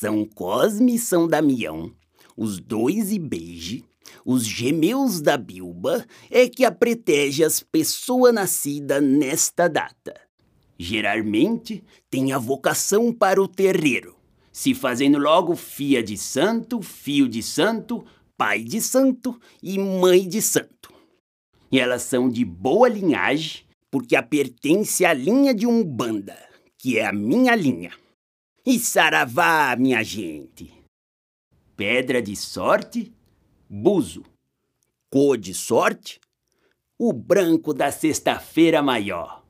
São Cosme e São Damião, os dois e beije, os gemeus da Bilba, é que a as pessoas nascidas nesta data. Geralmente tem a vocação para o terreiro, se fazendo logo fia de santo, fio de santo, pai de santo e mãe de santo. E elas são de boa linhagem, porque a pertence à linha de Umbanda, que é a minha linha. E saravá, minha gente! Pedra de sorte, buzo. Cor de sorte, o branco da sexta-feira maior.